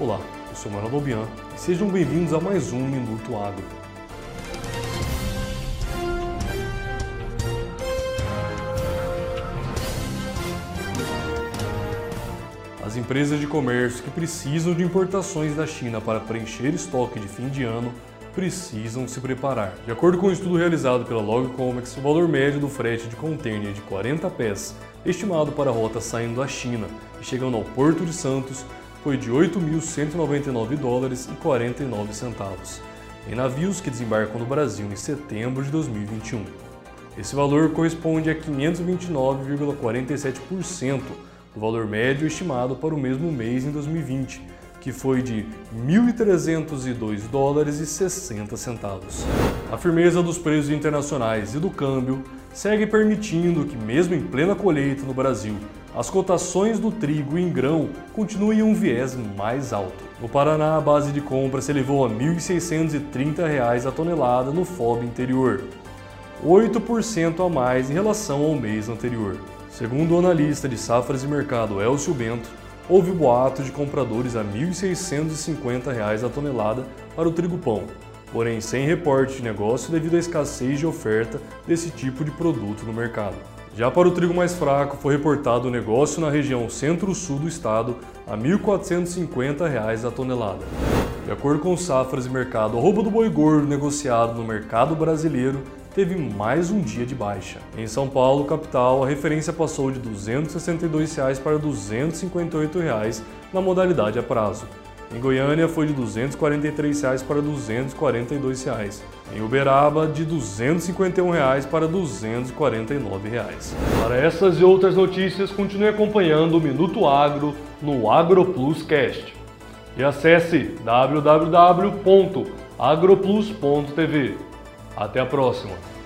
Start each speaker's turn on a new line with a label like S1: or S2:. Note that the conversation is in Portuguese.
S1: Olá, eu sou Manuel Dobian e sejam bem-vindos a mais um Minuto Agro. As empresas de comércio que precisam de importações da China para preencher estoque de fim de ano precisam se preparar. De acordo com um estudo realizado pela Logcomex, o valor médio do frete de container de 40 pés, estimado para a rota saindo da China e chegando ao Porto de Santos, foi de 8.199 dólares e 49 centavos, em navios que desembarcam no Brasil em setembro de 2021. Esse valor corresponde a 529,47% do valor médio estimado para o mesmo mês em 2020, que foi de 1.302 dólares e 60 centavos. A firmeza dos preços internacionais e do câmbio segue permitindo que, mesmo em plena colheita no Brasil, as cotações do trigo em grão continuem um viés mais alto. No Paraná, a base de compra se elevou a R$ 1.630 a tonelada no FOB interior, 8% a mais em relação ao mês anterior. Segundo o analista de safras e mercado Elcio Bento, houve boato de compradores a R$ 1.650 a tonelada para o trigo pão, porém sem reporte de negócio devido à escassez de oferta desse tipo de produto no mercado. Já para o trigo mais fraco, foi reportado o negócio na região centro-sul do estado a R$ 1.450 a tonelada. De acordo com Safras e Mercado, a roupa do boi gordo negociado no mercado brasileiro teve mais um dia de baixa. Em São Paulo, capital, a referência passou de 262 reais para 258 reais na modalidade a prazo. Em Goiânia foi de 243 reais para 242 reais. Em Uberaba, de 251 reais para 249 reais. Para essas e outras notícias, continue acompanhando o Minuto Agro no AgroPlus Cast. E acesse www.agroplus.tv. Até a próxima!